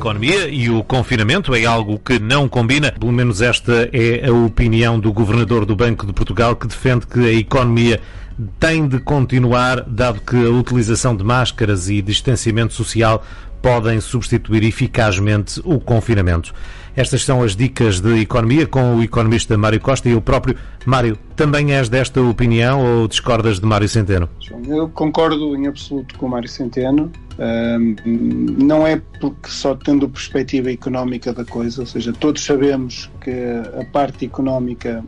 economia e o confinamento é algo que não combina. Pelo menos esta é a opinião do governador do Banco de Portugal, que defende que a economia tem de continuar, dado que a utilização de máscaras e distanciamento social podem substituir eficazmente o confinamento. Estas são as dicas de economia com o economista Mário Costa e eu próprio. Mário, também és desta opinião ou discordas de Mário Centeno? Eu concordo em absoluto com o Mário Centeno. não é porque só tendo perspectiva económica da coisa, ou seja, todos sabemos que a parte económica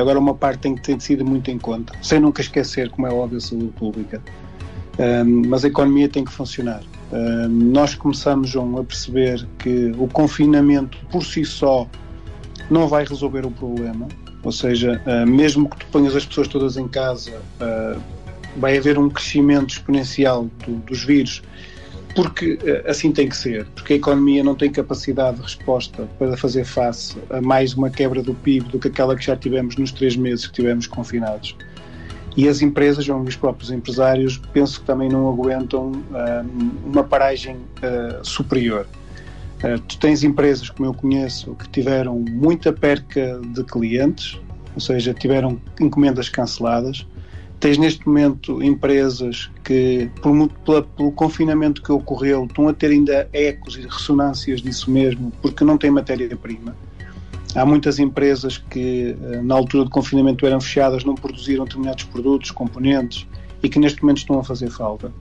agora uma parte tem que ter sido muito em conta, sem nunca esquecer, como é óbvio, a saúde pública. mas a economia tem que funcionar nós começamos, João, a perceber que o confinamento por si só não vai resolver o problema. Ou seja, uh, mesmo que tu ponhas as pessoas todas em casa, uh, vai haver um crescimento exponencial do, dos vírus, porque assim tem que ser, porque a economia não tem capacidade de resposta para fazer face a mais uma quebra do PIB do que aquela que já tivemos nos três meses que tivemos confinados. E as empresas, ou os próprios empresários, penso que também não aguentam uh, uma paragem uh, superior. Uh, tu tens empresas, como eu conheço, que tiveram muita perca de clientes, ou seja, tiveram encomendas canceladas. Tens neste momento empresas que, por, pela, pelo confinamento que ocorreu, estão a ter ainda ecos e ressonâncias disso mesmo, porque não têm matéria-prima. Há muitas empresas que, eh, na altura do confinamento, eram fechadas, não produziram determinados produtos, componentes e que neste momento estão a fazer falta.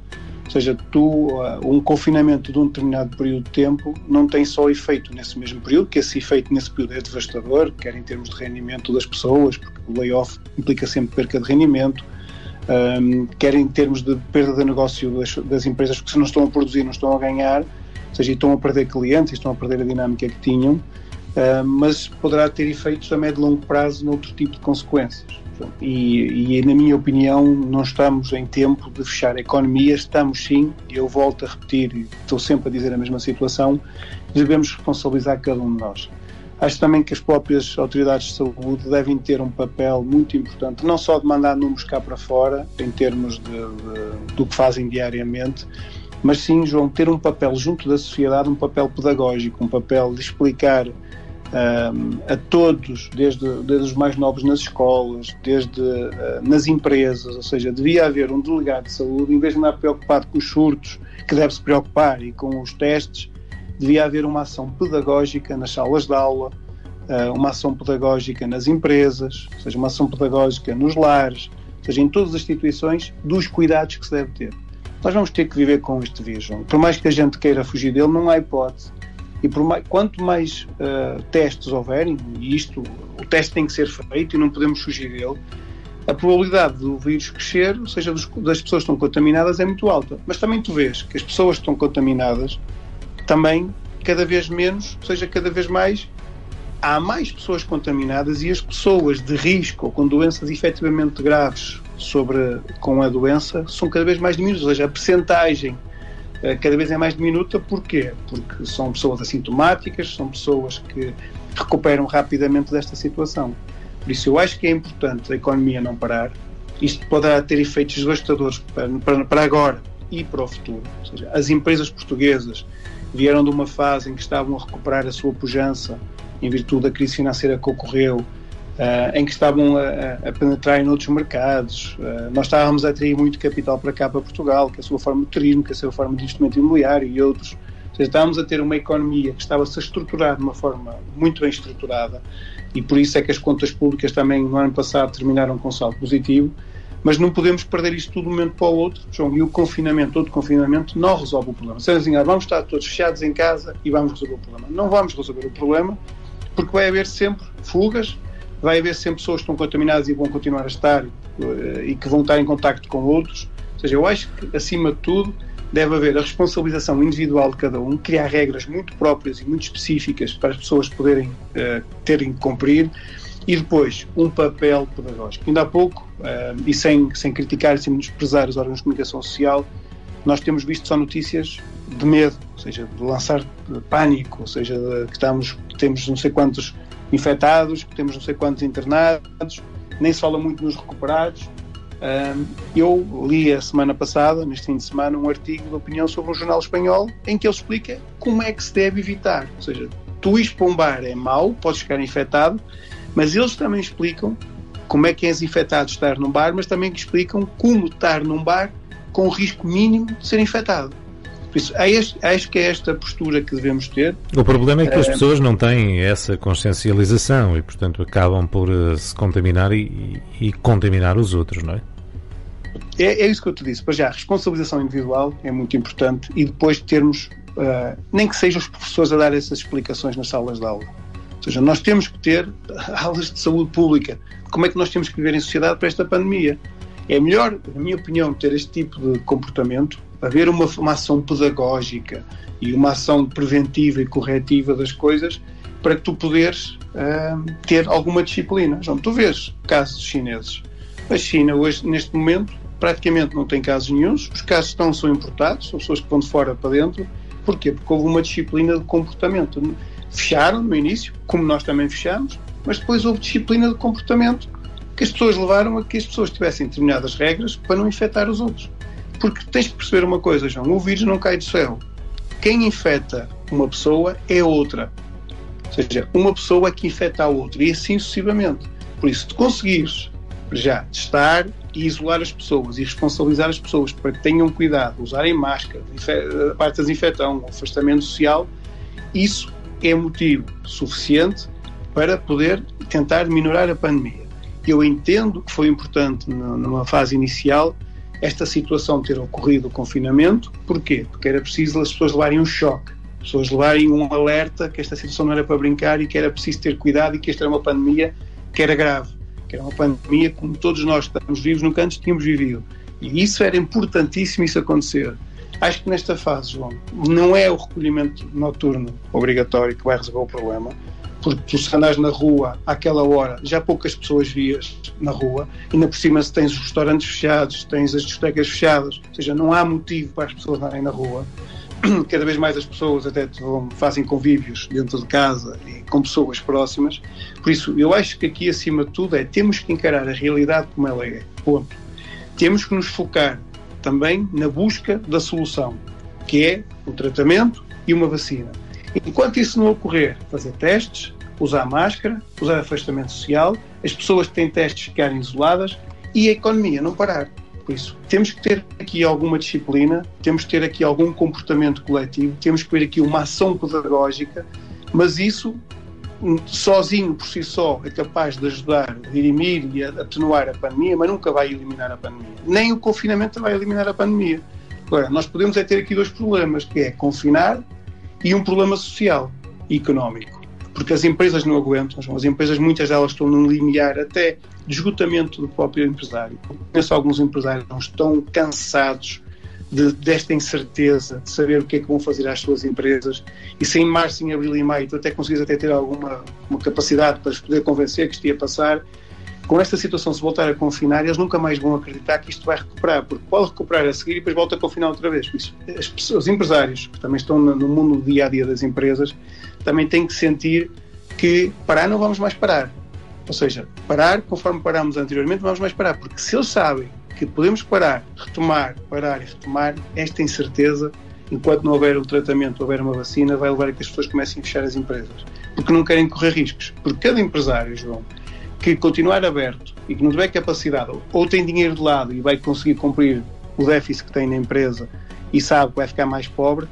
Ou seja, tu, eh, um confinamento de um determinado período de tempo não tem só efeito nesse mesmo período, que esse efeito nesse período é devastador, quer em termos de rendimento das pessoas, porque o layoff implica sempre perca de rendimento, um, ehm, quer em termos de perda de negócio das, das, empresas, porque se não estão a produzir, não estão a ganhar, ou seja, estão a perder clientes, estão a perder a dinâmica que tinham. Uh, mas poderá ter efeitos a médio e longo prazo noutro tipo de consequências. E, e, na minha opinião, não estamos em tempo de fechar a economia, estamos sim, eu volto a repetir, estou sempre a dizer a mesma situação, devemos responsabilizar cada um de nós. Acho também que as próprias autoridades de saúde devem ter um papel muito importante, não só de mandar números cá para fora, em termos de, de, do que fazem diariamente, mas sim, João, ter um papel junto da sociedade, um papel pedagógico, um papel de explicar a todos, desde, desde os mais novos nas escolas, desde uh, nas empresas, ou seja, devia haver um delegado de saúde, em vez de andar preocupado com os surtos, que deve se preocupar, e com os testes, devia haver uma ação pedagógica nas salas de aula, uh, uma ação pedagógica nas empresas, ou seja, uma ação pedagógica nos lares, ou seja, em todas as instituições, dos cuidados que se deve ter. Nós vamos ter que viver com este vírus. Por mais que a gente queira fugir dele, não há hipótese e mais, quanto mais uh, testes houverem, e isto, o teste tem que ser feito e não podemos fugir dele, a probabilidade do vírus crescer, ou seja, dos, das pessoas que estão contaminadas, é muito alta. Mas também tu vês que as pessoas que estão contaminadas também cada vez menos, ou seja, cada vez mais há mais pessoas contaminadas e as pessoas de risco ou com doenças efetivamente graves sobre, com a doença são cada vez mais diminuídas, ou seja, a percentagem cada vez é mais diminuta. Porquê? Porque são pessoas assintomáticas, são pessoas que recuperam rapidamente desta situação. Por isso, eu acho que é importante a economia não parar. Isto poderá ter efeitos devastadores para, para, para agora e para o futuro. Ou seja, as empresas portuguesas vieram de uma fase em que estavam a recuperar a sua pujança em virtude da crise financeira que ocorreu Uh, em que estavam a, a, penetrar em outros mercados. Uh, nós estávamos a atrair muito capital para cá, para Portugal, que é a sua forma de turismo, que é a sua forma de investimento imobiliário e outros. Ou seja, estávamos a ter uma economia que estava-se a estruturar de uma forma muito bem estruturada e por isso é que as contas públicas também no ano passado terminaram com saldo positivo. Mas não podemos perder isto tudo de um momento para o outro, João, e o confinamento, todo confinamento, não resolve o problema. Se assim, vamos estar todos fechados em casa e vamos resolver o problema. Não vamos resolver o problema, porque vai haver sempre fugas, vai haver sempre pessoas que estão contaminadas e vão continuar a estar eh, e que vão estar em contacto com outros. Ou seja, eu acho que, acima de tudo, deve haver a responsabilização individual de cada um, criar regras muito próprias e muito específicas para as pessoas poderem uh, terem que cumprir e depois um papel pedagógico. Ainda há pouco, uh, e sem, sem criticar, sem desprezar os órgãos de comunicação social, nós temos visto só notícias de medo, ou seja, de lançar pânico, ou seja, que estamos, temos não sei quantos infectados, temos não sei quantos internados, nem se fala muito nos recuperados. eu li a semana passada, neste fim de semana, um artigo de opinião sobre um jornal espanhol em que ele explica como é que se deve evitar. Ou seja, tu ires para um bar é mau, podes ficar infectado, mas eles também explicam como é que és infectado estar num bar, mas também explicam como estar num bar com o risco mínimo de ser infectado. Por isso, acho que é esta postura que devemos ter. O problema é que as pessoas não têm essa consciencialização e, portanto, acabam por uh, se contaminar e, e, contaminar os outros, não é? é? É isso que eu te disse. Para já, a responsabilização individual é muito importante e depois termos, uh, nem que sejam os professores a dar essas explicações nas salas de aula. Ou seja, nós temos que ter aulas de saúde pública. Como é que nós temos que viver em sociedade para esta pandemia? É melhor, na minha opinião, ter este tipo de comportamento haver uma, uma ação pedagógica e uma ação preventiva e corretiva das coisas para que tu poderes uh, ter alguma disciplina. João, tu vês casos chineses. A China hoje, neste momento, praticamente não tem casos nenhums. Os casos estão, são importados, são pessoas que vão de fora para dentro. Porquê? Porque houve uma disciplina de comportamento. Fecharam no início, como nós também fechamos, mas depois houve disciplina de comportamento que as pessoas levaram a que as pessoas tivessem determinadas regras para não infectar os outros. Porque tens que perceber uma coisa, João: o vírus não cai do céu. Quem infecta uma pessoa é outra. Ou seja, uma pessoa é que infecta a outra e assim sucessivamente. Por isso, se conseguires já testar e isolar as pessoas e responsabilizar as pessoas para que tenham cuidado, usarem máscara, a parte da desinfecção, afastamento social, isso é motivo suficiente para poder tentar minorar a pandemia. Eu entendo que foi importante numa fase inicial esta situação ter ocorrido o confinamento. Porquê? Porque era preciso as pessoas levarem um choque, as pessoas levarem um alerta que esta situação não era para brincar e que era preciso ter cuidado e que esta era uma pandemia que era grave, que era uma pandemia como todos nós estamos vivos nunca antes tínhamos vivido. E isso era importantíssimo isso acontecer. Acho que nesta fase, João, não é o recolhimento noturno obrigatório que vai resolver o problema, porque se andas na rua àquela hora, já poucas pessoas vias na rua, ainda por cima se tens os restaurantes fechados, tens as discotecas fechadas, ou seja, não há motivo para as pessoas andarem na rua. Cada vez mais as pessoas até fazem convívios dentro de casa e com pessoas próximas. Por isso, eu acho que aqui, acima de tudo, é temos que encarar a realidade como ela é. Ponto. Temos que nos focar também na busca da solução, que é o tratamento e uma vacina Enquanto isso não ocorrer, fazer testes, usar máscara, usar afastamento social, as pessoas que têm testes ficarem isoladas e a economia não parar. Por isso, temos que ter aqui alguma disciplina, temos que ter aqui algum comportamento coletivo, temos que ter aqui uma ação pedagógica, mas isso hum, sozinho por si só é capaz de ajudar a dirimir e a atenuar a pandemia, mas nunca vai eliminar a pandemia. Nem o confinamento vai eliminar a pandemia. Agora, nós podemos é ter aqui dois problemas, que é confinar e um problema social e económico. Porque as empresas não aguentam, as empresas, muitas delas estão num limiar até de esgotamento do próprio empresário. Penso alguns empresários estão cansados de, desta incerteza, de saber o que é que vão fazer às suas empresas, e sem março, em abril e maio, tu até conseguis até ter alguma uma capacidade para poder convencer que isto ia passar, com esta situação, se voltar a confinar, eles nunca mais vão acreditar que isto vai recuperar, porque pode recuperar a seguir e depois volta a confinar outra vez. Isso, as pessoas, os empresários, que também estão no mundo do dia a dia das empresas, também têm que sentir que parar não vamos mais parar. Ou seja, parar conforme parámos anteriormente, vamos mais parar, porque se eles sabem que podemos parar, retomar, parar e retomar, esta incerteza, enquanto não houver um tratamento, houver uma vacina, vai levar a que as pessoas comecem a fechar as empresas. Porque não querem correr riscos. Porque cada empresário, João, que continuar aberto e que não tiver capacidade, ou tem dinheiro de lado e vai conseguir cumprir o déficit que tem na empresa e sabe que vai ficar mais pobre,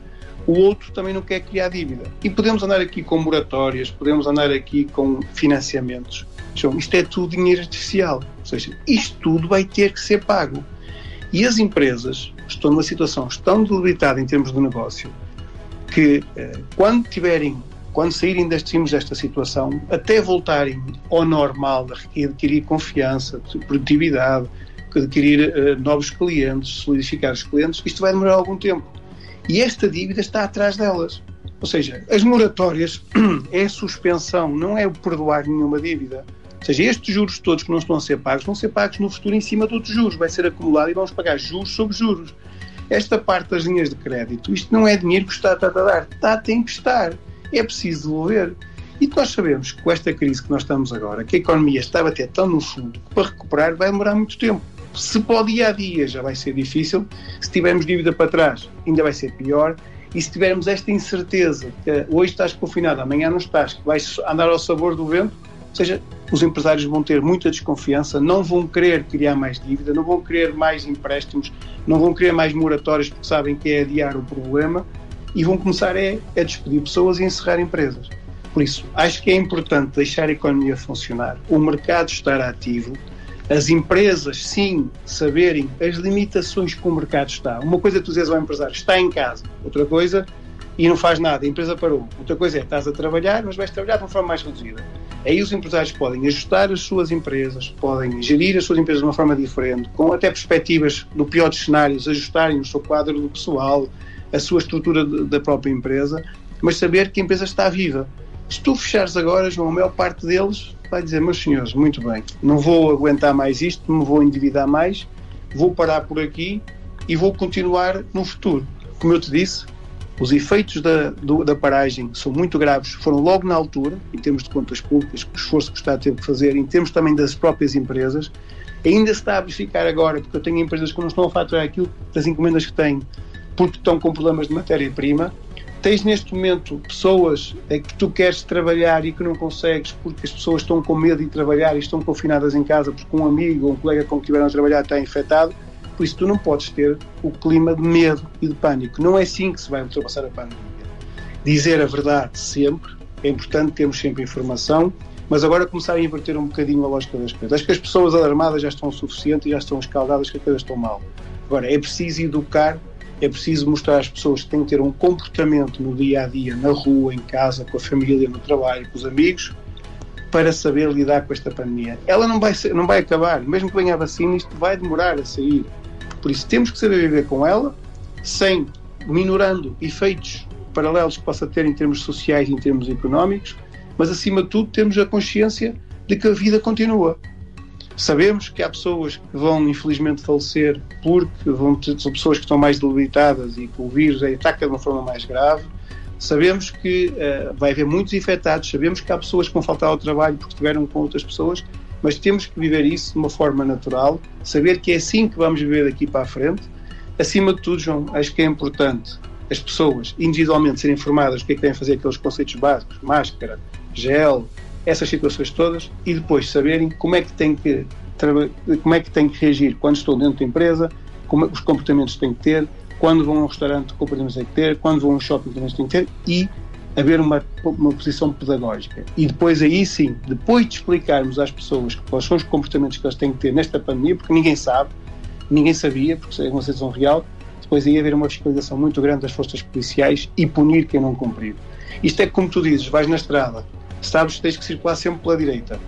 o outro também não quer criar dívida. E podemos andar aqui com moratórias, podemos andar aqui com financiamentos. Então, isto é tudo dinheiro artificial. Ou seja, isto tudo vai ter que ser pago. E as empresas estão numa situação tão debilitada em termos de negócio que, eh, quando tiverem quando saírem destes desta situação, até voltarem ao normal, a adquirir confiança, produtividade, adquirir uh, novos clientes, solidificar os clientes, isto vai demorar algum tempo. E esta dívida está atrás delas. Ou seja, as moratórias é a suspensão, não é perdoar nenhuma dívida. Ou seja, estes juros todos que não estão a ser pagos vão ser pagos no futuro em cima de outros juros, vai ser acumulado e vamos pagar juros sobre juros. Esta parte das linhas de crédito, isto não é dinheiro que está a dar, está, tem que estar é preciso devolver. E nós sabemos que com esta crise que nós estamos agora, que a economia estava até tão no fundo, que para recuperar vai demorar muito tempo. Se para o dia a dia já vai ser difícil, se tivermos dívida para trás, ainda vai ser pior. E se tivermos esta incerteza, que hoje estás confinado, amanhã não estás, que vais andar ao sabor do vento, ou seja, os empresários vão ter muita desconfiança, não vão querer criar mais dívida, não vão querer mais empréstimos, não vão querer mais moratórias porque sabem que é adiar o problema e vão começar a, a despedir pessoas e encerrar empresas. Por isso, acho que é importante deixar a economia funcionar, o mercado estar ativo, as empresas, sim, saberem as limitações que o mercado está. Uma coisa é tu dizes ao empresário, está em casa. Outra coisa, e não faz nada, a empresa parou. Outra coisa é, estás a trabalhar, mas vais trabalhar de uma forma mais reduzida. Aí os empresários podem ajustar as suas empresas, podem gerir as suas empresas de uma forma diferente, com até perspectivas, no pior dos cenários, ajustarem o seu quadro do pessoal, a sua estrutura da própria empresa, mas saber que a empresa está viva. Se tu fechares agora, João, a maior parte deles vai dizer, meus senhores, muito bem, não vou aguentar mais isto, me vou endividar mais, vou parar por aqui e vou continuar no futuro. Como eu te disse, os efeitos da, do, da paragem são muito graves, foram logo na altura, em termos de contas públicas, o esforço que o Estado teve que fazer, em termos também das próprias empresas. Ainda se está a verificar agora, porque eu tenho empresas que não estão a faturar aquilo das encomendas que têm, porque estão com problemas de matéria-prima, tens neste momento pessoas que tu queres trabalhar e que não consegues porque as pessoas estão com medo de trabalhar e estão confinadas em casa porque um amigo ou um colega com que tiveram a trabalhar está infectado, por isso tu não podes ter o clima de medo e de pânico. Não é assim que se vai ultrapassar a pandemia. Dizer a verdade sempre, é importante termos sempre informação, mas agora começar a inverter um bocadinho a lógica das coisas. Acho que as pessoas alarmadas já estão o suficiente e já estão escaldadas que as coisas estão mal. Agora, é preciso educar é preciso mostrar às pessoas que têm que ter um comportamento no dia a dia, na rua, em casa, com a família, no trabalho, com os amigos, para saber lidar com esta pandemia. Ela não vai, ser, não vai acabar, mesmo que venha a vacina, isto vai demorar a sair. Por isso temos que saber viver com ela, sem minorando efeitos paralelos que possa ter em termos sociais e em termos económicos, mas acima de tudo temos a consciência de que a vida continua. Sabemos que há pessoas que vão infelizmente falecer porque vão são pessoas que estão mais debilitadas e que o vírus ataca de uma forma mais grave. Sabemos que uh, vai haver muitos infectados, sabemos que há pessoas que vão faltar ao trabalho porque estiveram com outras pessoas, mas temos que viver isso de uma forma natural, saber que é assim que vamos viver daqui para a frente. Acima de tudo, João, acho que é importante as pessoas individualmente serem informadas do que é que a fazer aqueles conceitos básicos, máscara, gel, essas situações todas e depois saberem como é que tem que como é que tem que reagir quando estou dentro da empresa, como, os comportamentos que têm que ter, quando vão a um restaurante, que comportamentos têm que ter, quando vão a um shopping, comportamentos têm que ter e haver uma, uma posição pedagógica. E depois aí sim, depois de explicarmos às pessoas quais são os comportamentos que elas têm que ter nesta pandemia, porque ninguém sabe, ninguém sabia, porque é uma situação real, depois aí haver uma fiscalização muito grande das forças policiais e punir quem não cumprir. Isto é como tu dizes, vais na estrada, sabes que tens que circular sempre pela direita.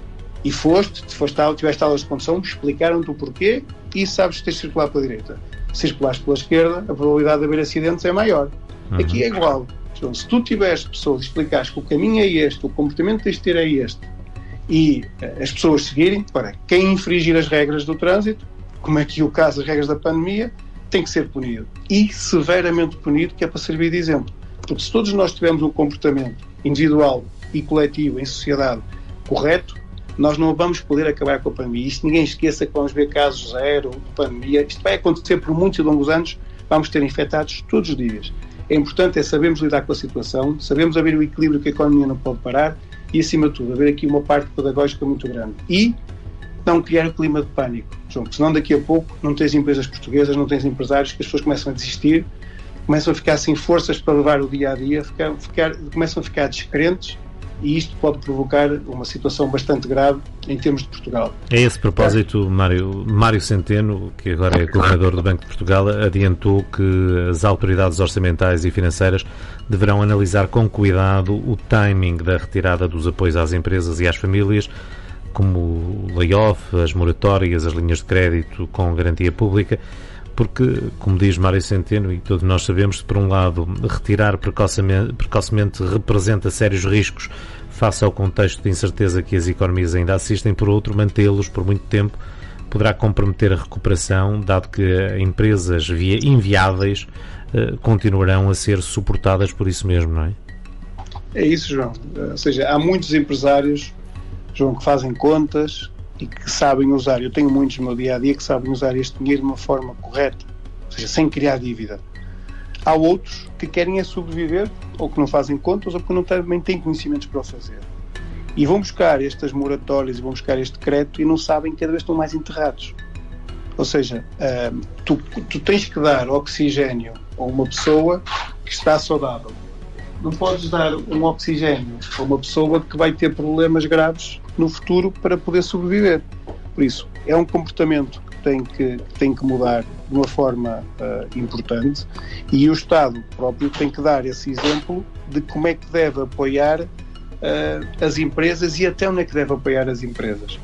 E foste, foste tiveste aulas de condução, explicaram-te o porquê e sabes que tens que circular pela direita. Se circulaste pela esquerda, a probabilidade de haver acidentes é maior. Uhum. Aqui é igual. Então, se tu tiveres pessoas e explicares que o caminho é este, o comportamento que tens de ter é este, e uh, as pessoas seguirem, para quem infringir as regras do trânsito, como é que o caso das regras da pandemia, tem que ser punido. E severamente punido, que é para servir de exemplo. Porque se todos nós tivermos um comportamento individual e coletivo em sociedade correto, nós não vamos poder acabar com a pandemia. Isto ninguém esqueça que vamos ver casos zero de pandemia. Isto vai acontecer por muitos e longos anos, vamos ter infectados todos os dias. É importante é sabermos lidar com a situação, sabemos haver o equilíbrio que a economia não pode parar e, acima de tudo, haver aqui uma parte pedagógica muito grande. E não criar o clima de pânico, João, porque senão daqui a pouco não tens empresas portuguesas, não tens empresários, que as pessoas começam a desistir, começam a ficar sem forças para levar o dia a dia, ficar, ficar, começam a ficar descrentes e isto pode provocar uma situação bastante grave em termos de Portugal. A esse propósito, Mário, Mário Centeno, que agora é governador do Banco de Portugal, adiantou que as autoridades orçamentais e financeiras deverão analisar com cuidado o timing da retirada dos apoios às empresas e às famílias, como o layoff, as moratórias, as linhas de crédito com garantia pública porque, como diz Mário Centeno, e todos nós sabemos, por um lado, retirar precocemente, precocemente representa sérios riscos face ao contexto de incerteza que as economias ainda assistem, por outro, mantê-los por muito tempo poderá comprometer a recuperação, dado que empresas via inviáveis eh, continuarão a ser suportadas por isso mesmo, não é? É isso, João. Ou seja, há muitos empresários, João, que fazem contas e que sabem usar, eu tenho muitos no meu dia a dia que sabem usar este dinheiro de uma forma correta, ou seja, sem criar dívida. Há outros que querem é sobreviver, ou que não fazem contas, ou que não também têm conhecimentos para o fazer. E vão buscar estas moratórias e vão buscar este crédito e não sabem que cada vez estão mais enterrados. Ou seja, uh, tu, tu tens que dar oxigênio a uma pessoa que está saudável. Não podes dar um oxigênio a uma pessoa que vai ter problemas graves no futuro para poder sobreviver. Por isso, é um comportamento que tem que, que tem que mudar de uma forma uh, importante e o Estado próprio tem que dar esse exemplo de como é que deve apoiar uh, as empresas e até onde é que deve apoiar as empresas.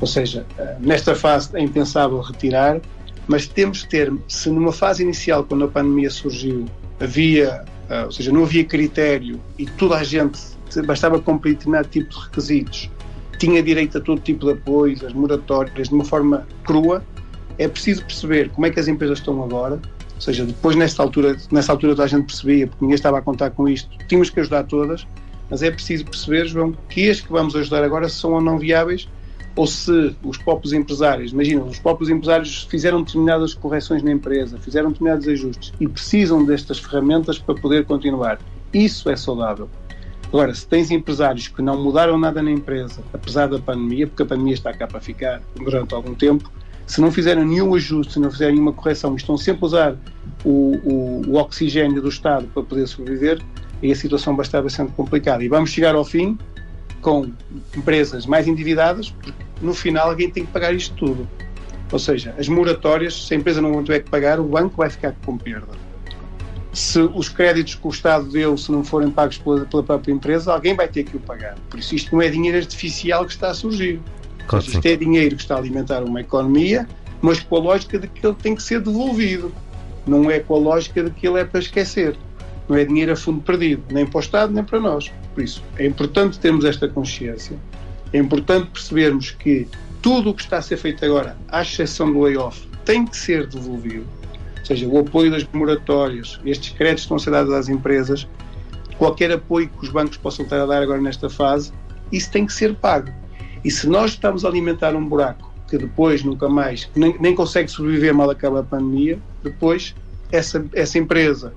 Ou seja, uh, nesta fase é impensável retirar, mas temos que ter, se numa fase inicial, quando a pandemia surgiu, havia, ou seja, não havia critério e toda a gente bastava cumprir determinado tipo de requisitos tinha direito a todo tipo de apoios, as moratórias, de uma forma crua. É preciso perceber como é que as empresas estão agora, ou seja, depois nesta altura, nessa altura toda a gente percebia, porque ninguém estava a contar com isto, tínhamos que ajudar todas, mas é preciso perceber, João, que as que vamos ajudar agora são ou não viáveis, ou se os próprios empresários, imagina, os próprios empresários fizeram determinadas correções na empresa, fizeram determinados ajustes e precisam destas ferramentas para poder continuar. Isso é saudável. Agora, se tens empresários que não mudaram nada na empresa, apesar da pandemia, porque a pandemia está cá para ficar durante algum tempo, se não fizeram nenhum ajuste, se não fizerem nenhuma correção, estão sempre a usar o, o, o oxigênio do Estado para poder sobreviver, aí a situação vai estar bastante complicada. E vamos chegar ao fim com empresas mais endividadas, porque no final alguém tem que pagar isto tudo. Ou seja, as moratórias, se a empresa não tiver que pagar, o banco vai ficar com perda se os créditos que o Estado deu, se não forem pagos pela, pela, própria empresa, alguém vai ter que o pagar. Por isso, isto não é dinheiro artificial que está a surgir. Claro, isto é dinheiro que está a alimentar uma economia, mas com a lógica de que ele tem que ser devolvido. Não é com a lógica de que ele é para esquecer. Não é dinheiro a fundo perdido, nem para o Estado, nem para nós. Por isso, é importante termos esta consciência. É importante percebermos que tudo o que está a ser feito agora, à exceção do layoff, tem que ser devolvido seja, o apoio das moratórias, estes créditos que estão a ser dados às empresas, qualquer apoio que os bancos possam estar a dar agora nesta fase, isso tem que ser pago. E se nós estamos a alimentar um buraco que depois nunca mais, nem, nem consegue sobreviver mal acaba a pandemia, depois essa, essa empresa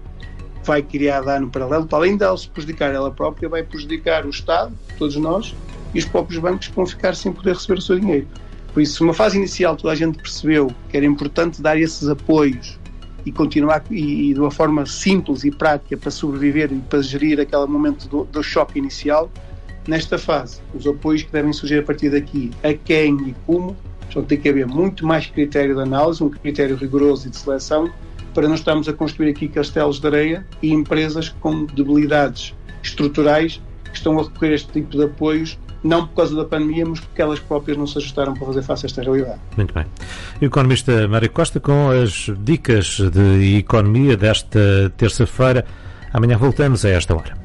vai criar dano paralelo, para além dela se prejudicar ela própria, vai prejudicar o Estado, todos nós, e os próprios bancos vão ficar sem poder receber o seu dinheiro. Por isso, numa fase inicial, toda a gente percebeu que era importante dar esses apoios e continuar e, e, de uma forma simples e prática para sobreviver e para gerir aquele momento do, do choque inicial, nesta fase, os apoios que devem surgir a partir daqui, a quem e como, então tem que haver muito mais critério de análise, um critério rigoroso e de seleção, para não estarmos a construir aqui castelos de areia e empresas com debilidades estruturais que estão a recorrer a este tipo de apoios não por causa da pandemia, mas porque elas próprias não se ajustaram para fazer face a esta realidade. Muito bem. Economista Mário Costa com as dicas de economia desta terça-feira. Amanhã voltamos a esta hora.